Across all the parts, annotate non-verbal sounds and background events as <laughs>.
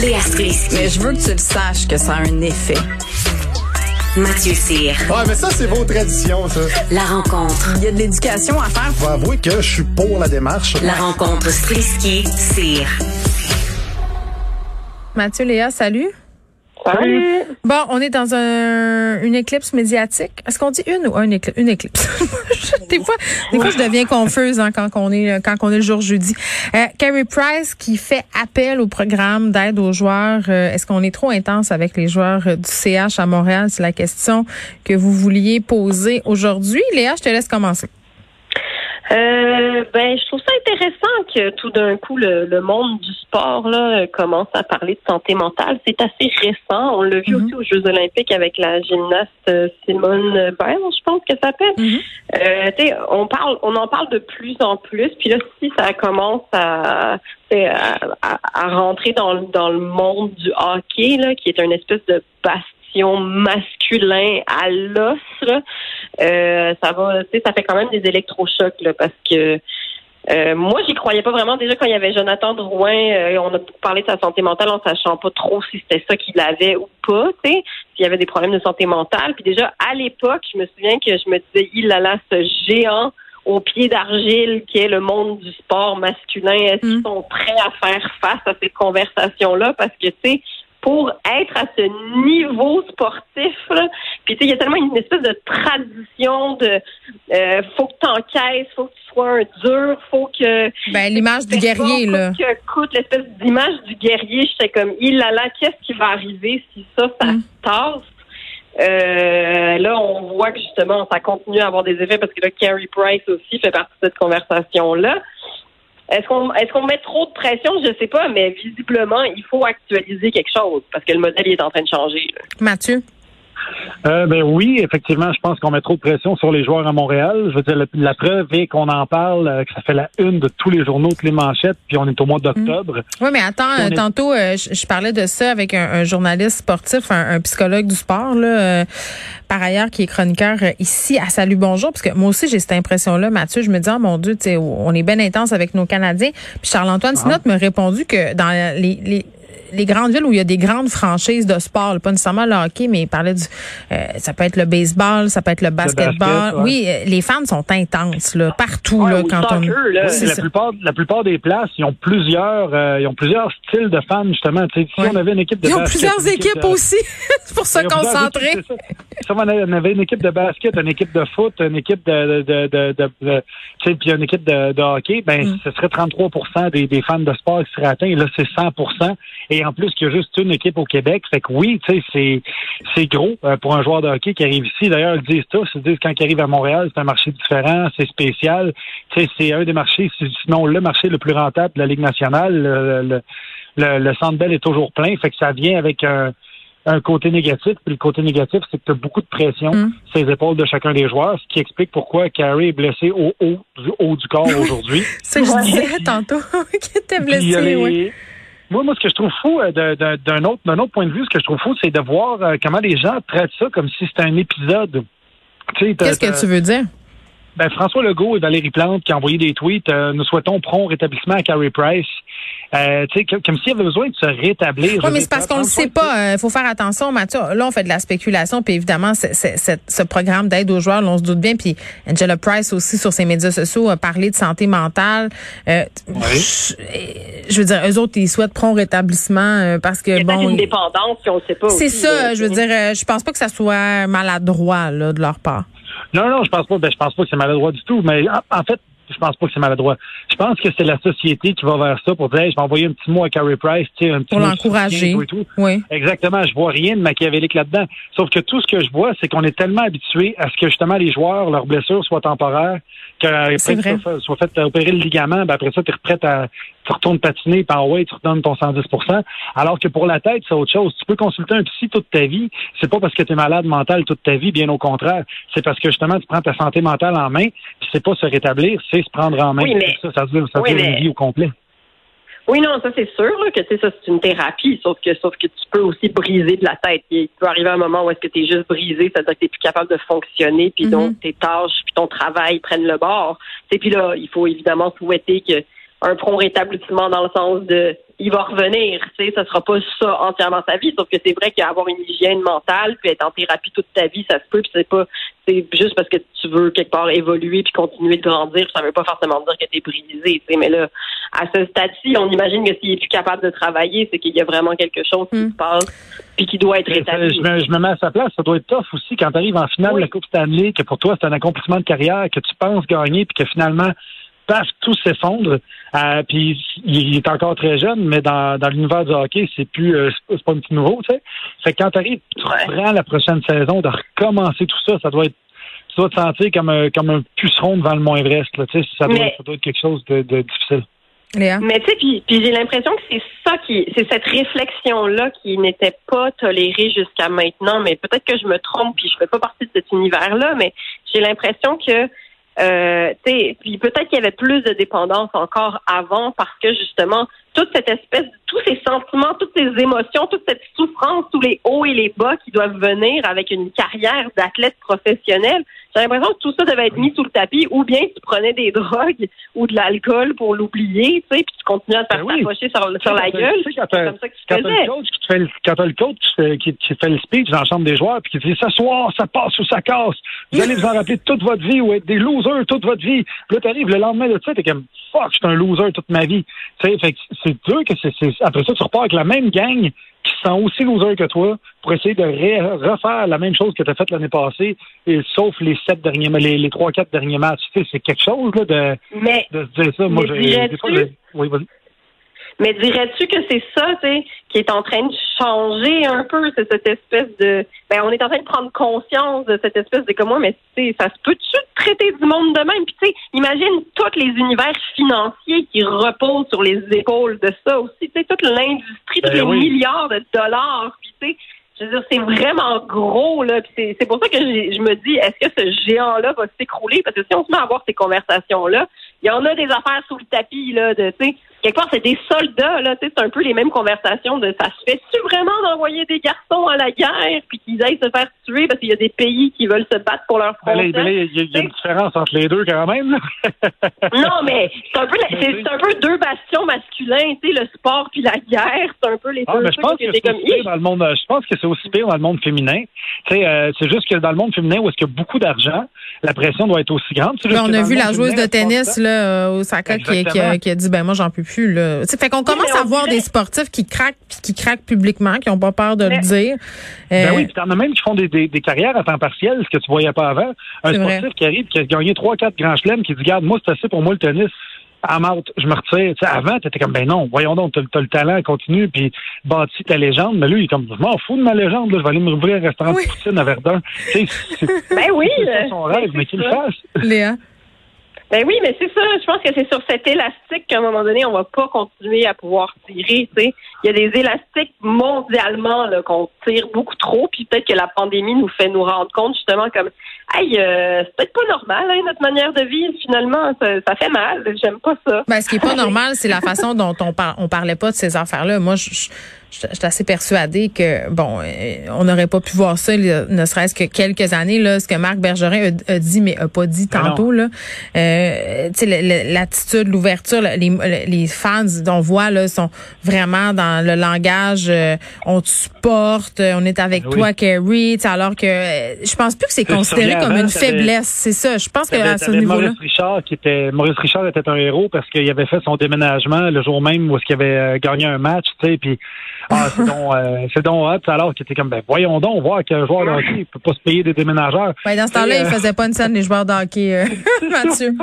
Léa Strisky. Mais je veux que tu le saches que ça a un effet. Mathieu Cyr. Ouais, mais ça, c'est vos traditions, ça. La rencontre. Il y a de l'éducation à faire. Faut avouer que je suis pour la démarche. La rencontre Strisky-Cyr. Mathieu, Léa, salut. Bon, on est dans un, une éclipse médiatique. Est-ce qu'on dit une ou un éclipse? Une éclipse? <laughs> des fois, des fois, je deviens confuse hein, quand on est quand est le jour jeudi. Euh, Carrie Price qui fait appel au programme d'aide aux joueurs. Euh, Est-ce qu'on est trop intense avec les joueurs euh, du CH à Montréal? C'est la question que vous vouliez poser aujourd'hui. Léa, je te laisse commencer. Euh, ben, je trouve ça intéressant que tout d'un coup le, le, monde du sport là commence à parler de santé mentale. C'est assez récent. On l'a vu Mhm. aussi aux Jeux Olympiques avec la gymnaste euh, Simone Biles, je pense que ça s'appelle. Euh, tu sais, on parle, on en parle de plus en plus. Puis là, si ça commence à, à, à- à rentrer dans, le- dans le monde du hockey là, qui est une espèce de masculin à l'os, euh, ça va, tu sais, ça fait quand même des électrochocs là, parce que euh, moi, j'y croyais pas vraiment. Déjà, quand il y avait Jonathan Drouin, euh, on a parlé de sa santé mentale en sachant pas trop si c'était ça qu'il avait ou pas, tu sais, s'il y avait des problèmes de santé mentale. Puis déjà, à l'époque, je me souviens que je me disais, il a là, ce géant au pied d'argile qui est le monde du sport masculin. Est-ce qu'ils Mm. sont prêts à faire face à ces conversations-là? Parce que, tu sais, pour être à ce niveau sportif, là, puis tu sais, il y a tellement une espèce de tradition de euh, faut que tu encaisses, faut que tu sois un dur, faut que Ben, l'image du guerrier, là. que coûte l'espèce d'image du guerrier, j'étais comme il là là, qu'est-ce qui va arriver si ça, ça Mm. se tasse? Euh, là, on voit que justement, ça continue à avoir des effets parce que là, Carrie Price aussi fait partie de cette conversation-là. Est-ce qu'on est-ce qu'on met trop de pression? Je sais pas, mais visiblement, il faut actualiser quelque chose parce que le modèle il est en train de changer. Mathieu? Euh, ben oui, effectivement, je pense qu'on met trop de pression sur les joueurs à Montréal. Je veux dire, la, la preuve est qu'on en parle, euh, que ça fait la une de tous les journaux, toutes les manchettes, puis on est au mois d'octobre. Oui, mais attends, est- tantôt, euh, je, je parlais de ça avec un, un journaliste sportif, un, un psychologue du sport, là, euh, par ailleurs, qui est chroniqueur ici à Salut Bonjour, parce que moi aussi, j'ai cette impression-là, Mathieu, je me dis, oh mon Dieu, tu sais, on est bien intense avec nos Canadiens. Puis Charles-Antoine Sinotte m'a répondu que dans les, les les grandes villes où il y a des grandes franchises de sport, là, pas nécessairement le hockey, mais il parlait du, euh, ça peut être le baseball, ça peut être le basketball. basket, ouais. Oui, euh, les fans sont intenses là, partout Ouais, là, quand on. soccer, là. Oui, la ça. plupart, la plupart des places, ils ont plusieurs, euh, ils ont plusieurs styles de fans justement. Tu sais, si Ouais. on avait une équipe de Ils ont basket, plusieurs équipes de- aussi. <laughs> pour se concentrer. équipes, c'est ça. Si on avait une équipe de basket, une équipe de foot, une équipe de, de, de, de, de- tu sais, puis une équipe de, de hockey, ben Mm. ce serait 33 des, des fans de sport qui seraient atteints. Et là, c'est 100 Et en plus, il y a juste une équipe au Québec. Fait que oui, tu sais, c'est c'est gros euh, pour un joueur de hockey qui arrive ici. D'ailleurs, ils disent tous. Ils disent quand il arrive à Montréal, c'est un marché différent, c'est spécial. Tu sais, c'est un des marchés, sinon le marché le plus rentable de la Ligue nationale. Le, le, le, le Centre Bell est toujours plein. Fait que ça vient avec un un côté négatif. Puis le côté négatif, c'est que tu as beaucoup de pression Mm. sur les épaules de chacun des joueurs, ce qui explique pourquoi Carey est blessé au haut du haut du corps aujourd'hui. <laughs> C'est ce que je disais tantôt <laughs> qui était blessé, les- oui. Moi, moi, ce que je trouve fou euh, d'un autre, d'un autre point de vue, ce que je trouve fou, c'est de voir euh, comment les gens traitent ça comme si c'était un épisode. Qu'est-ce que tu veux dire? Ben, François Legault et Valérie Plante qui ont envoyé des tweets. euh, nous souhaitons prompt rétablissement à Carey Price. Euh, tu sais, comme, comme s'il y avait besoin de se rétablir. Oui, mais c'est parce qu'on ne François- sait pas. Il faut faire attention, Mathieu. Là, on fait de la spéculation, puis évidemment, c'est, c'est- c'est- ce programme d'aide aux joueurs, là, on se doute bien. Puis Angela Price aussi, sur ses médias sociaux, a parlé de santé mentale. Euh, je, je veux dire, eux autres, ils souhaitent prompt rétablissement euh, parce que, Il y a bon... une dépendance, puis on ne sait pas. C'est ça, je veux dire, euh, je pense pas que ça soit maladroit là, de leur part. Non, non, je pense pas. Ben, je pense pas que c'est maladroit du tout. Mais en, en fait, je pense pas que c'est maladroit. Je pense que c'est la société qui va vers ça pour dire, hey, je vais envoyer un petit mot à Carey Price, tu sais, un petit Pour l'encourager. Oui. Exactement. Je vois rien de machiavélique là-dedans. Sauf que tout ce que je vois, c'est qu'on est tellement habitué à ce que justement les joueurs, leurs blessures soient temporaires, que après soit, fait euh, opérer le ligament, ben après ça, tu es prêt à tu retournes patiner, par ouais, tu redonnes ton 110 Alors que pour la tête, c'est autre chose. Tu peux consulter un psy toute ta vie. C'est pas parce que tu es malade mental toute ta vie, bien au contraire. C'est parce que justement, tu prends ta santé mentale en main, puis c'est pas se rétablir, c'est se prendre en main. Oui, mais- Ça, ça dure, ça Oui, dure mais- une vie au complet. Oui, non, ça c'est sûr là, que tu sais, ça c'est une thérapie, sauf que sauf que tu peux aussi briser de la tête. Il peut arriver un moment où est-ce que tu es juste brisé, c'est-à-dire que tu plus capable de fonctionner, puis donc tes tâches, puis ton travail prennent le bord. Et puis là, il faut évidemment souhaiter que un prompt rétablissement dans le sens de il va revenir. Tu sais, ça sera pas ça entièrement sa vie. Sauf que c'est vrai qu'avoir une hygiène mentale, puis être en thérapie toute ta vie, ça se peut. Puis c'est pas, c'est juste parce que tu veux quelque part évoluer puis continuer de grandir. Ça veut pas forcément dire que t'es brisé. Tu sais, mais là, à ce stade-ci, on imagine que s'il est plus capable de travailler, c'est qu'il y a vraiment quelque chose qui Mm. se passe puis qui doit être Je rétabli. me, je me mets à sa place. Ça doit être tough aussi quand tu arrives en finale Oui. de la Coupe Stanley, que pour toi, c'est un accomplissement de carrière, que tu penses gagner, puis que finalement, paf, tout s'effondre. Euh, puis il est encore très jeune, mais dans, dans l'univers du hockey, c'est plus euh, c'est pas- un petit nouveau, tu sais. Fait que quand tu arrives, tu reprends la prochaine saison, de recommencer tout ça, ça doit être tu dois te sentir comme un, comme un puceron devant le Mont Everest. Là, tu sais, ça, doit, Mais- ça doit être quelque chose de, de difficile. Léa? Mais tu sais, puis, puis j'ai l'impression que c'est ça qui, c'est cette réflexion-là qui n'était pas tolérée jusqu'à maintenant. Mais peut-être que je me trompe, puis je fais pas partie de cet univers-là, mais j'ai l'impression que, euh, puis peut-être qu'il y avait plus de dépendance encore avant parce que justement toute cette espèce, tous ces sentiments, toutes ces émotions, toute cette souffrance, tous les hauts et les bas qui doivent venir avec une carrière d'athlète professionnel. J'ai l'impression que tout ça devait être mis sous le tapis, ou bien tu prenais des <laughs> drogues ou de l'alcool pour l'oublier, tu sais, puis tu continuais à te faire Ben oui. sur, sur la gueule. tu sais, quand comme ça que tu quand faisais. le coach qui te fait le, quand t'as le coach qui fait, qui, qui fait le speech chambre des joueurs puis qui dit ce soir ça passe ou ça casse vous allez vous en rappeler toute votre vie ou être des losers toute votre vie Puis là t'arrives le lendemain de ça t'es comme fuck je suis un loser toute ma vie tu sais fait que c'est dur que c'est c'est- après ça tu repars avec la même gang qui se sent aussi loser que toi pour essayer de refaire la même chose que tu as fait l'année passée et sauf les sept derniers les, les trois quatre derniers matchs. Tu sais c'est quelque chose là de Mais de se dire ça. Moi Mais j'ai dirais-tu- des fois j'ai- oui vas-y Mais dirais-tu que c'est ça, tu sais, qui est en train de changer un peu, c'est cette espèce de, ben, on est en train de prendre conscience de cette espèce de comment, mais tu sais, ça se peut-tu traiter du monde de même? Puis tu sais, imagine tous les univers financiers qui reposent sur les épaules de ça aussi, tu sais, toute l'industrie, tous Ben les oui. milliards de dollars, puis tu sais, je veux dire, c'est vraiment gros, là. Puis c'est, c'est pour ça que je me dis, est-ce que ce géant-là va s'écrouler? Parce que si on se met à avoir ces conversations-là, il y en a des affaires sous le tapis, là, de, tu sais, quelque part, c'est des soldats, là, c'est un peu les mêmes conversations de ça se fait-tu vraiment d'envoyer des garçons à la guerre puis qu'ils aillent se faire tuer parce qu'il y a des pays qui veulent se battre pour leur Ben frontière? ben il y, a- il y a une différence entre les deux quand même. <laughs> Non, mais c'est un peu, c'est, un peu deux bastions masculins, tu sais, le sport puis la guerre, c'est un peu les Ah, deux mais je pense que c'est comme, aussi pire Ih! dans le monde. Je pense que c'est aussi pire dans le monde féminin. Euh, c'est juste que dans le monde féminin où est-ce qu'il y a beaucoup d'argent, la pression doit être aussi grande. Juste on a vu la joueuse de tennis là, euh, au Osaka qui, qui, a, Exactement. qui a dit ben moi j'en peux plus là. Fait qu'on commence à voir des sportifs qui craquent qui craquent publiquement, qui ont pas peur de le dire. Ben Euh, oui, puis t'en as même qui font des, des, des carrières à temps partiel, ce que tu voyais pas avant. Un vrai. sportif qui arrive, qui a gagné trois, quatre grands chelems, qui dit, garde, moi, c'est assez pour moi le tennis. I'm out, je me retire. Tu sais, avant, t'étais comme, ben non, voyons donc, t'as, t'as le talent, continue, puis bâtis ta légende. Mais lui, il est comme, je m'en fous de ma légende, là, je vais aller me rouvrir un restaurant Oui. de poutine à Verdun. <laughs> Ben oui! c'est son rêve, ben, mais qu'il le fasse. Léa? Ben oui, mais c'est ça. Je pense que c'est sur cet élastique qu'à un moment donné, on va pas continuer à pouvoir tirer. Tu sais, il y a des élastiques mondialement là qu'on tire beaucoup trop, puis peut-être que la pandémie nous fait nous rendre compte justement comme, hey, euh, c'est peut-être pas normal hein, notre manière de vivre. Finalement, ça, ça fait mal. J'aime pas ça. Ben, ce qui est pas normal, c'est la façon dont on, par, on parlait pas de ces affaires-là. Moi, je, je, je suis assez persuadée que, bon, euh, on n'aurait pas pu voir ça, ne serait-ce que quelques années, là, ce que Marc Bergerin a, a dit, mais a pas dit Mais non. tantôt, là. Euh, tu sais, l'attitude, l'ouverture, le- les, les fans, on voit, là, sont vraiment dans le langage, euh, on te supporte, on est avec Ben oui. toi, Kerry, alors que euh, je pense plus que c'est considéré comme avant, une faiblesse. C'est ça. Je pense que à ce niveau-là. Maurice Richard qui était Maurice Richard était un héros parce qu'il avait fait son déménagement le jour même où qu'il avait euh, gagné un match, tu sais, puis ah, c'est donc euh, c'est donc hot, alors qu'il était comme ben voyons donc voir qu'un joueur de hockey il peut pas se payer des déménageurs. Ben, dans ce temps-là, Et, il euh, faisait pas une scène les joueurs de hockey, euh, <laughs> Mathieu.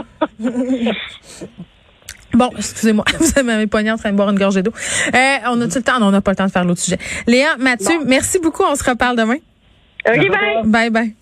Bon, excusez-moi, <laughs> vous m'avez pogné en train de boire une gorgée d'eau. Euh, on a-tu le temps? Non, on n'a pas le temps de faire l'autre sujet. Léa, Mathieu, merci beaucoup. On se reparle demain. Ok, bye. Bye bye.